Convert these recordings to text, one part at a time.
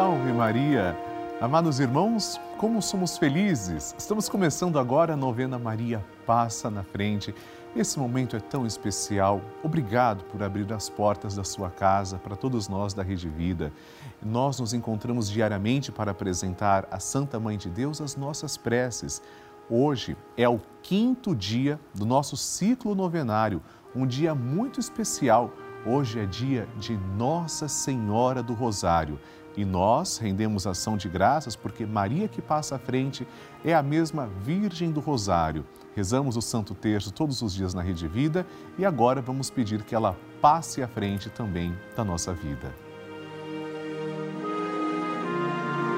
Salve Maria! Amados irmãos, como somos felizes! Estamos começando agora a novena Maria Passa na Frente. Esse momento é tão especial. Obrigado por abrir as portas da sua casa para todos nós da Rede Vida. Nós nos encontramos diariamente para apresentar à Santa Mãe de Deus as nossas preces. Hoje é o quinto dia do nosso ciclo novenário, um dia muito especial. Hoje é dia de Nossa Senhora do Rosário. E nós rendemos ação de graças porque Maria que passa à frente é a mesma Virgem do Rosário. Rezamos o Santo Terço todos os dias na Rede Vida e agora vamos pedir que ela passe à frente também da nossa vida.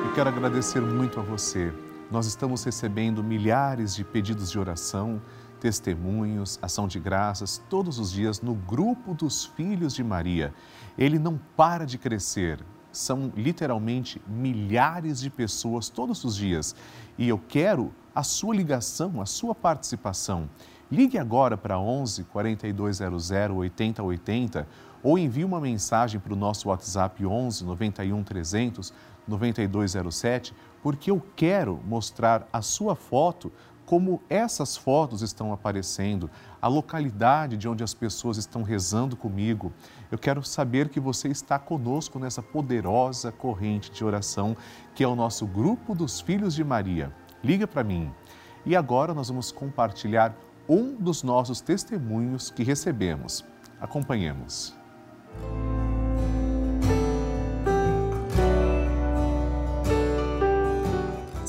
Eu quero agradecer muito a você. Nós estamos recebendo milhares de pedidos de oração, testemunhos, ação de graças todos os dias no grupo dos Filhos de Maria. Ele não para de crescer são literalmente milhares de pessoas todos os dias. E eu quero a sua ligação, a sua participação. Ligue agora para 11 4200 8080 ou envie uma mensagem para o nosso WhatsApp 11 91 300 9207, porque eu quero mostrar a sua foto como essas fotos estão aparecendo, a localidade de onde as pessoas estão rezando comigo. Eu quero saber que você está conosco nessa poderosa corrente de oração que é o nosso grupo dos Filhos de Maria. Liga para mim. E agora nós vamos compartilhar um dos nossos testemunhos que recebemos. Acompanhemos.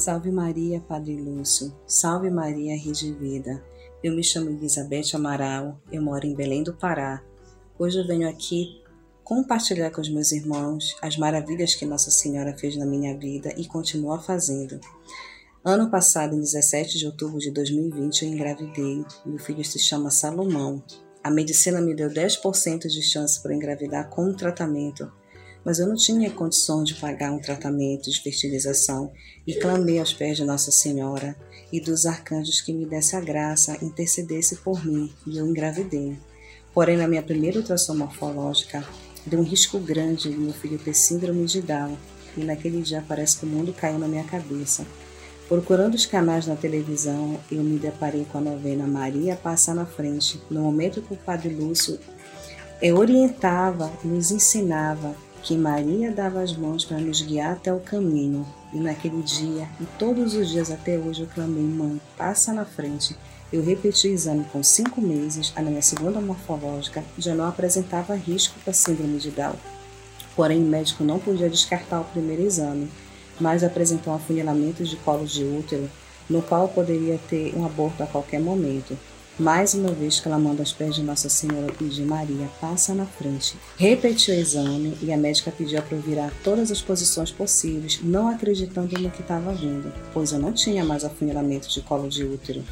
Salve Maria, Padre Lúcio. Salve Maria, Rede Vida. Eu me chamo Elizabeth Amaral, eu moro em Belém do Pará. Hoje eu venho aqui compartilhar com os meus irmãos as maravilhas que Nossa Senhora fez na minha vida e continua fazendo. Ano passado, em 17 de outubro de 2020, eu engravidei. Meu filho se chama Salomão. A medicina me deu 10% de chance para engravidar com o tratamento mas eu não tinha condições de pagar um tratamento de fertilização e clamei aos pés de Nossa Senhora e dos arcanjos que me desse a graça, intercedesse por mim e eu engravidei. Porém, na minha primeira ultrassom morfológica, deu um risco grande de meu filho ter síndrome de Down e naquele dia parece que o mundo caiu na minha cabeça. Procurando os canais na televisão, eu me deparei com a novena Maria Passa na Frente, no momento que o Padre Lúcio orientava, nos ensinava que Maria dava as mãos para nos guiar até o caminho. E naquele dia, e todos os dias até hoje, eu clamei: Mãe, passa na frente. Eu repeti o exame com cinco meses, a minha segunda morfológica já não apresentava risco para síndrome de Down. Porém, o médico não podia descartar o primeiro exame, mas apresentou um afunilamento de colo de útero, no qual poderia ter um aborto a qualquer momento. Mais uma vez clamando aos pés de Nossa Senhora de Maria, passa na frente. Repetiu o exame e a médica pediu para eu virar todas as posições possíveis, não acreditando no que estava vindo, pois eu não tinha mais afunilamento de colo de útero.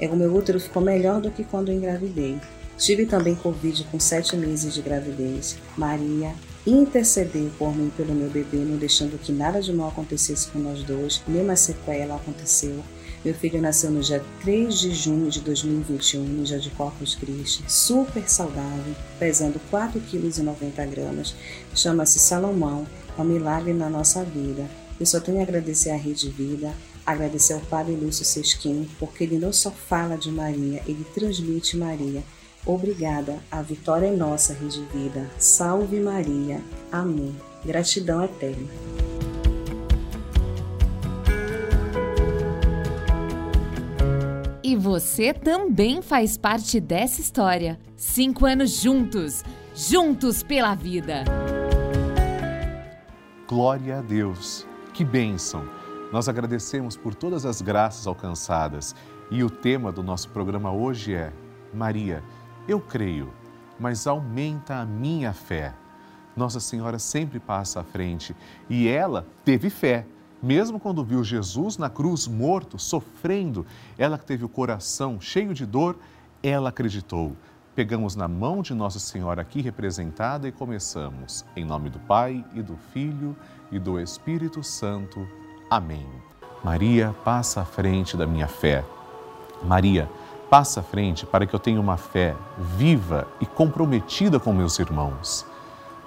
E o meu útero ficou melhor do que quando engravidei. Tive também Covid com sete meses de gravidez. Maria intercedeu por mim pelo meu bebê, não deixando que nada de mal acontecesse com nós dois, nenhuma sequela aconteceu. Meu filho nasceu no dia 3 de junho de 2021, no dia de Corpus Christi, super saudável, pesando 4,90 kg. Chama-se Salomão, é um milagre na nossa vida. Eu só tenho a agradecer à Rede Vida, agradecer ao Padre Lúcio Sesquim, porque ele não só fala de Maria, ele transmite Maria. Obrigada, a vitória é nossa, Rede Vida. Salve Maria. Amém. Gratidão eterna. Você também faz parte dessa história. Cinco anos juntos, juntos pela vida. Glória a Deus, que bênção! Nós agradecemos por todas as graças alcançadas e o tema do nosso programa hoje é Maria, eu creio, mas aumenta a minha fé. Nossa Senhora sempre passa à frente e ela teve fé mesmo quando viu Jesus na cruz morto, sofrendo, ela que teve o coração cheio de dor, ela acreditou. Pegamos na mão de Nossa Senhora aqui representada e começamos. Em nome do Pai e do Filho e do Espírito Santo. Amém. Maria, passa à frente da minha fé. Maria, passa à frente para que eu tenha uma fé viva e comprometida com meus irmãos.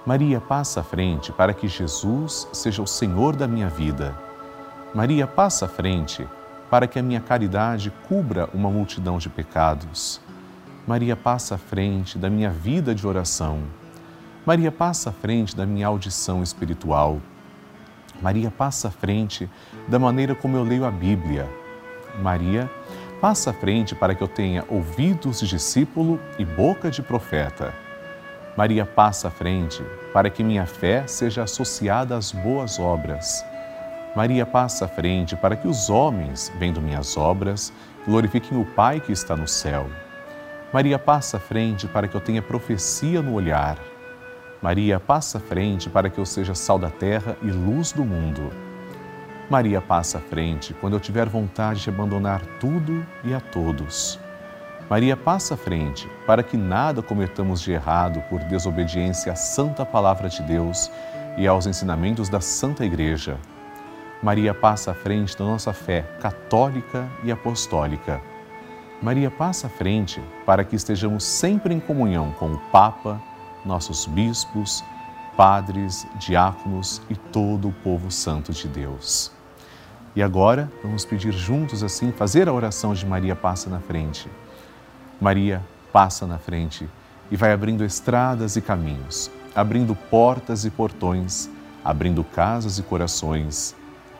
Maria, passa à frente para que Jesus seja o Senhor da minha vida. Maria, passa à frente para que a minha caridade cubra uma multidão de pecados. Maria, passa à frente da minha vida de oração. Maria, passa à frente da minha audição espiritual. Maria, passa à frente da maneira como eu leio a Bíblia. Maria, passa à frente para que eu tenha ouvidos de discípulo e boca de profeta. Maria passa à frente para que minha fé seja associada às boas obras. Maria passa à frente para que os homens, vendo minhas obras, glorifiquem o Pai que está no céu. Maria passa à frente para que eu tenha profecia no olhar. Maria passa à frente para que eu seja sal da terra e luz do mundo. Maria passa à frente quando eu tiver vontade de abandonar tudo e a todos. Maria passa à frente para que nada cometamos de errado por desobediência à santa palavra de Deus e aos ensinamentos da Santa Igreja. Maria passa à frente da nossa fé católica e apostólica. Maria passa à frente para que estejamos sempre em comunhão com o Papa, nossos bispos, padres, diáconos e todo o povo santo de Deus. E agora vamos pedir juntos assim, fazer a oração de Maria passa na frente. Maria passa na frente e vai abrindo estradas e caminhos, abrindo portas e portões, abrindo casas e corações.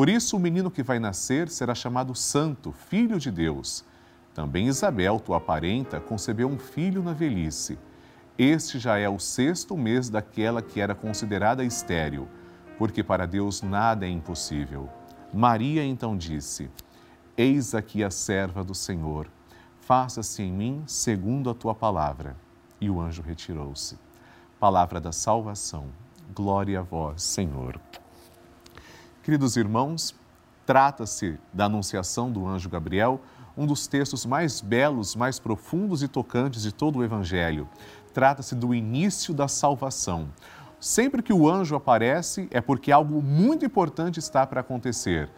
Por isso, o menino que vai nascer será chamado Santo, Filho de Deus. Também Isabel, tua parenta, concebeu um filho na velhice. Este já é o sexto mês daquela que era considerada estéril, porque para Deus nada é impossível. Maria então disse: Eis aqui a serva do Senhor faça-se em mim segundo a tua palavra. E o anjo retirou-se. Palavra da salvação. Glória a vós, Senhor. Queridos irmãos, trata-se da anunciação do anjo Gabriel, um dos textos mais belos, mais profundos e tocantes de todo o Evangelho. Trata-se do início da salvação. Sempre que o anjo aparece, é porque algo muito importante está para acontecer.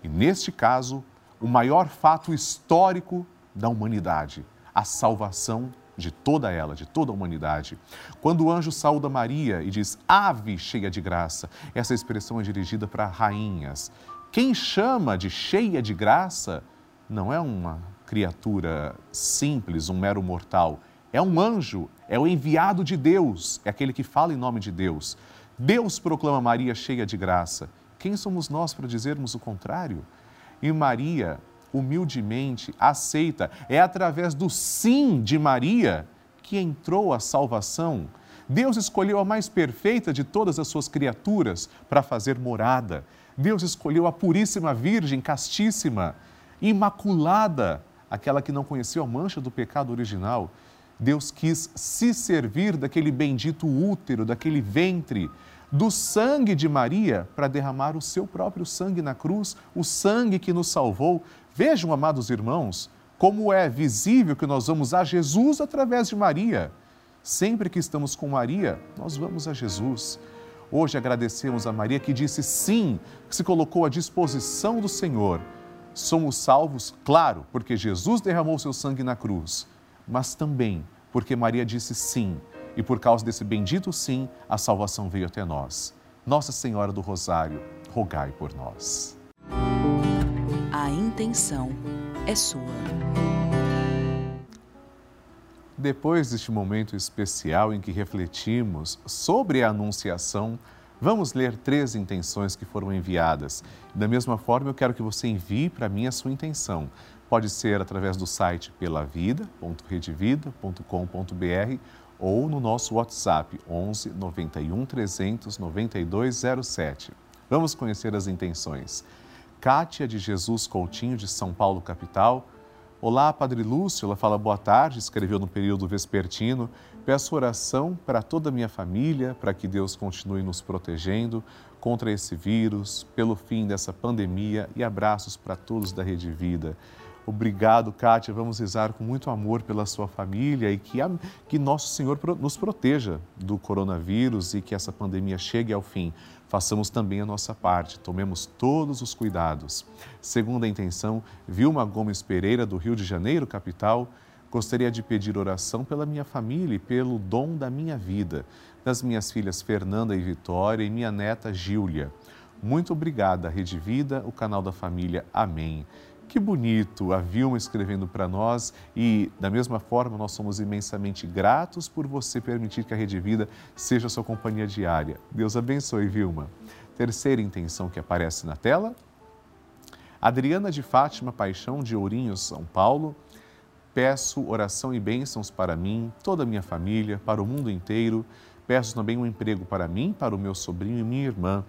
E neste caso, o maior fato histórico da humanidade, a salvação de toda ela, de toda a humanidade. Quando o anjo saúda Maria e diz ave cheia de graça, essa expressão é dirigida para rainhas. Quem chama de cheia de graça não é uma criatura simples, um mero mortal. É um anjo, é o enviado de Deus, é aquele que fala em nome de Deus. Deus proclama Maria cheia de graça. Quem somos nós para dizermos o contrário? E Maria, humildemente, aceita. É através do sim de Maria que entrou a salvação. Deus escolheu a mais perfeita de todas as suas criaturas para fazer morada. Deus escolheu a Puríssima Virgem, castíssima, imaculada, aquela que não conheceu a mancha do pecado original. Deus quis se servir daquele bendito útero, daquele ventre, do sangue de Maria para derramar o seu próprio sangue na cruz, o sangue que nos salvou. Vejam, amados irmãos, como é visível que nós vamos a Jesus através de Maria. Sempre que estamos com Maria, nós vamos a Jesus. Hoje agradecemos a Maria que disse sim, que se colocou à disposição do Senhor. Somos salvos, claro, porque Jesus derramou seu sangue na cruz mas também porque Maria disse sim e por causa desse bendito sim, a salvação veio até nós. Nossa Senhora do Rosário, rogai por nós. A intenção é sua. Depois deste momento especial em que refletimos sobre a Anunciação, vamos ler três intenções que foram enviadas. Da mesma forma, eu quero que você envie para mim a sua intenção Pode ser através do site pelavida.redevida.com.br ou no nosso WhatsApp 11 91 300 9207. Vamos conhecer as intenções. Kátia de Jesus Coutinho, de São Paulo, capital. Olá, Padre Lúcio. Ela fala boa tarde, escreveu no período vespertino. Peço oração para toda a minha família, para que Deus continue nos protegendo contra esse vírus, pelo fim dessa pandemia e abraços para todos da Rede Vida. Obrigado, Kátia. Vamos rezar com muito amor pela sua família e que, a, que nosso Senhor nos proteja do coronavírus e que essa pandemia chegue ao fim. Façamos também a nossa parte, tomemos todos os cuidados. Segunda intenção, Vilma Gomes Pereira, do Rio de Janeiro, capital. Gostaria de pedir oração pela minha família e pelo dom da minha vida, das minhas filhas Fernanda e Vitória e minha neta Gília. Muito obrigada, Rede Vida, o canal da família. Amém. Que bonito a Vilma escrevendo para nós e, da mesma forma, nós somos imensamente gratos por você permitir que a Rede Vida seja sua companhia diária. Deus abençoe, Vilma. Terceira intenção que aparece na tela. Adriana de Fátima Paixão, de Ourinhos, São Paulo. Peço oração e bênçãos para mim, toda a minha família, para o mundo inteiro. Peço também um emprego para mim, para o meu sobrinho e minha irmã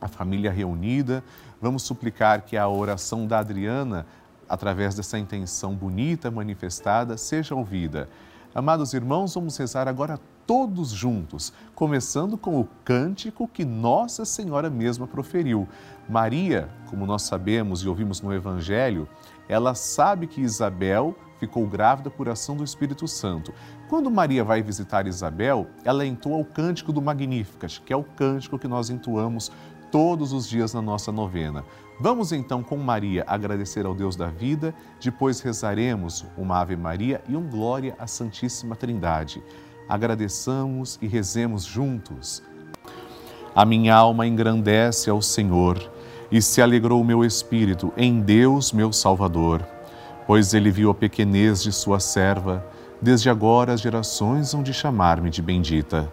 a família reunida. Vamos suplicar que a oração da Adriana, através dessa intenção bonita manifestada, seja ouvida. Amados irmãos, vamos rezar agora todos juntos, começando com o cântico que Nossa Senhora mesma proferiu. Maria, como nós sabemos e ouvimos no Evangelho, ela sabe que Isabel ficou grávida por ação do Espírito Santo. Quando Maria vai visitar Isabel, ela entoa o cântico do Magnificat, que é o cântico que nós entoamos todos os dias na nossa novena. Vamos então com Maria agradecer ao Deus da vida, depois rezaremos uma Ave Maria e um Glória à Santíssima Trindade. Agradeçamos e rezemos juntos. A minha alma engrandece ao Senhor e se alegrou o meu espírito em Deus, meu Salvador, pois ele viu a pequenez de sua serva. Desde agora as gerações hão de chamar-me de bendita.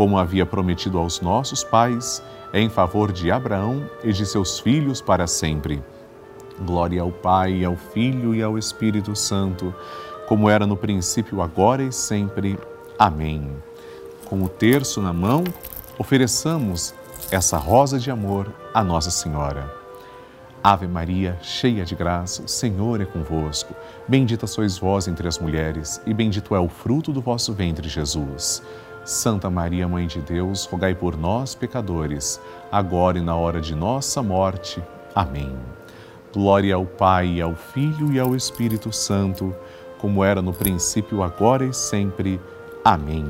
como havia prometido aos nossos pais em favor de Abraão e de seus filhos para sempre. Glória ao Pai, ao Filho e ao Espírito Santo, como era no princípio, agora e sempre. Amém. Com o terço na mão, ofereçamos essa rosa de amor à Nossa Senhora. Ave Maria, cheia de graça, o Senhor é convosco. Bendita sois vós entre as mulheres, e bendito é o fruto do vosso ventre, Jesus. Santa Maria, Mãe de Deus, rogai por nós, pecadores, agora e na hora de nossa morte. Amém. Glória ao Pai, ao Filho e ao Espírito Santo, como era no princípio, agora e sempre. Amém.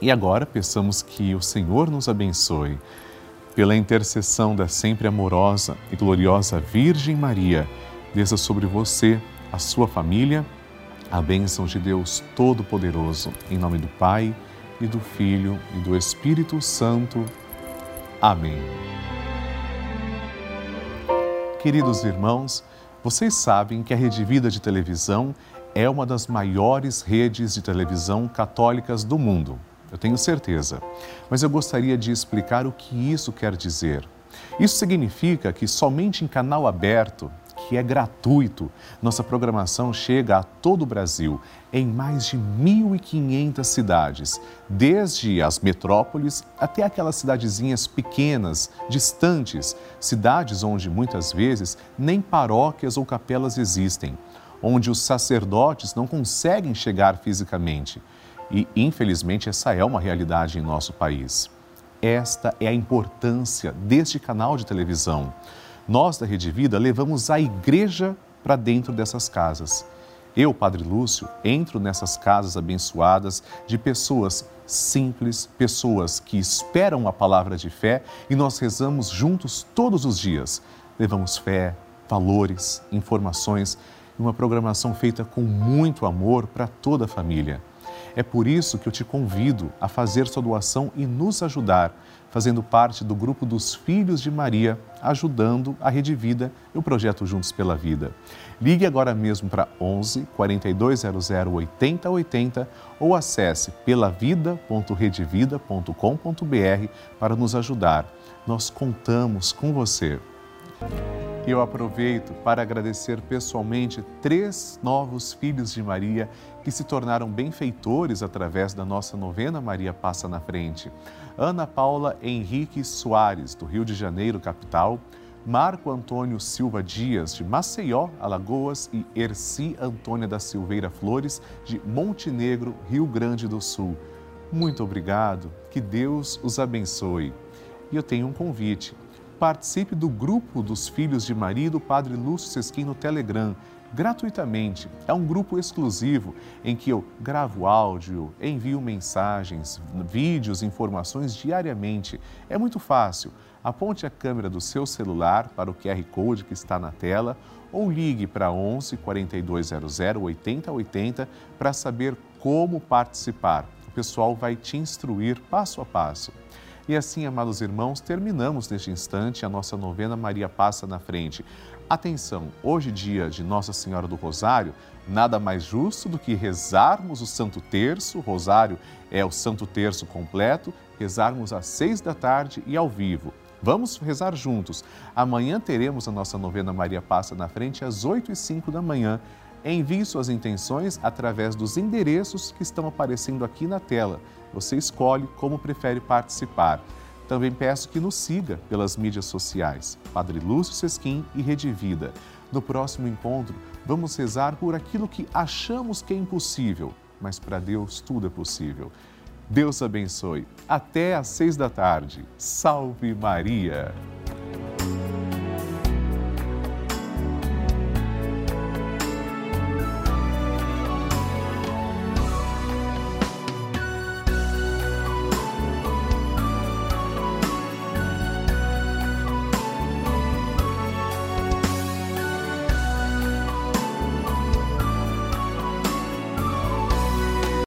E agora peçamos que o Senhor nos abençoe. Pela intercessão da sempre amorosa e gloriosa Virgem Maria, desça sobre você, a sua família, a bênção de Deus Todo-Poderoso, em nome do Pai e do Filho e do Espírito Santo. Amém. Queridos irmãos, vocês sabem que a Rede Vida de Televisão é uma das maiores redes de televisão católicas do mundo. Eu tenho certeza. Mas eu gostaria de explicar o que isso quer dizer. Isso significa que somente em canal aberto que é gratuito. Nossa programação chega a todo o Brasil, em mais de 1.500 cidades, desde as metrópoles até aquelas cidadezinhas pequenas, distantes, cidades onde muitas vezes nem paróquias ou capelas existem, onde os sacerdotes não conseguem chegar fisicamente. E, infelizmente, essa é uma realidade em nosso país. Esta é a importância deste canal de televisão. Nós da Rede Vida levamos a igreja para dentro dessas casas. Eu, Padre Lúcio, entro nessas casas abençoadas de pessoas simples, pessoas que esperam a palavra de fé e nós rezamos juntos todos os dias. Levamos fé, valores, informações e uma programação feita com muito amor para toda a família. É por isso que eu te convido a fazer sua doação e nos ajudar fazendo parte do grupo dos Filhos de Maria, ajudando a Rede Vida e o projeto Juntos pela Vida. Ligue agora mesmo para 11 4200 8080 ou acesse pelavida.redevida.com.br para nos ajudar. Nós contamos com você. Eu aproveito para agradecer pessoalmente três novos filhos de Maria que se tornaram benfeitores através da nossa novena Maria Passa na Frente. Ana Paula Henrique Soares, do Rio de Janeiro, capital, Marco Antônio Silva Dias, de Maceió, Alagoas, e Erci Antônia da Silveira Flores, de Montenegro, Rio Grande do Sul. Muito obrigado, que Deus os abençoe. E eu tenho um convite. Participe do grupo dos Filhos de Maria do Padre Lúcio Sesquim no Telegram gratuitamente. É um grupo exclusivo em que eu gravo áudio, envio mensagens, vídeos, informações diariamente. É muito fácil. Aponte a câmera do seu celular para o QR Code que está na tela ou ligue para 11 4200 8080 para saber como participar. O pessoal vai te instruir passo a passo. E assim, amados irmãos, terminamos neste instante a nossa novena Maria Passa na Frente. Atenção, hoje, dia de Nossa Senhora do Rosário, nada mais justo do que rezarmos o Santo Terço, o Rosário é o Santo Terço completo, rezarmos às seis da tarde e ao vivo. Vamos rezar juntos. Amanhã teremos a nossa novena Maria Passa na Frente às oito e cinco da manhã. Envie suas intenções através dos endereços que estão aparecendo aqui na tela. Você escolhe como prefere participar. Também peço que nos siga pelas mídias sociais, Padre Lúcio Sesquim e Rede Vida. No próximo encontro, vamos rezar por aquilo que achamos que é impossível, mas para Deus tudo é possível. Deus abençoe. Até às seis da tarde. Salve Maria!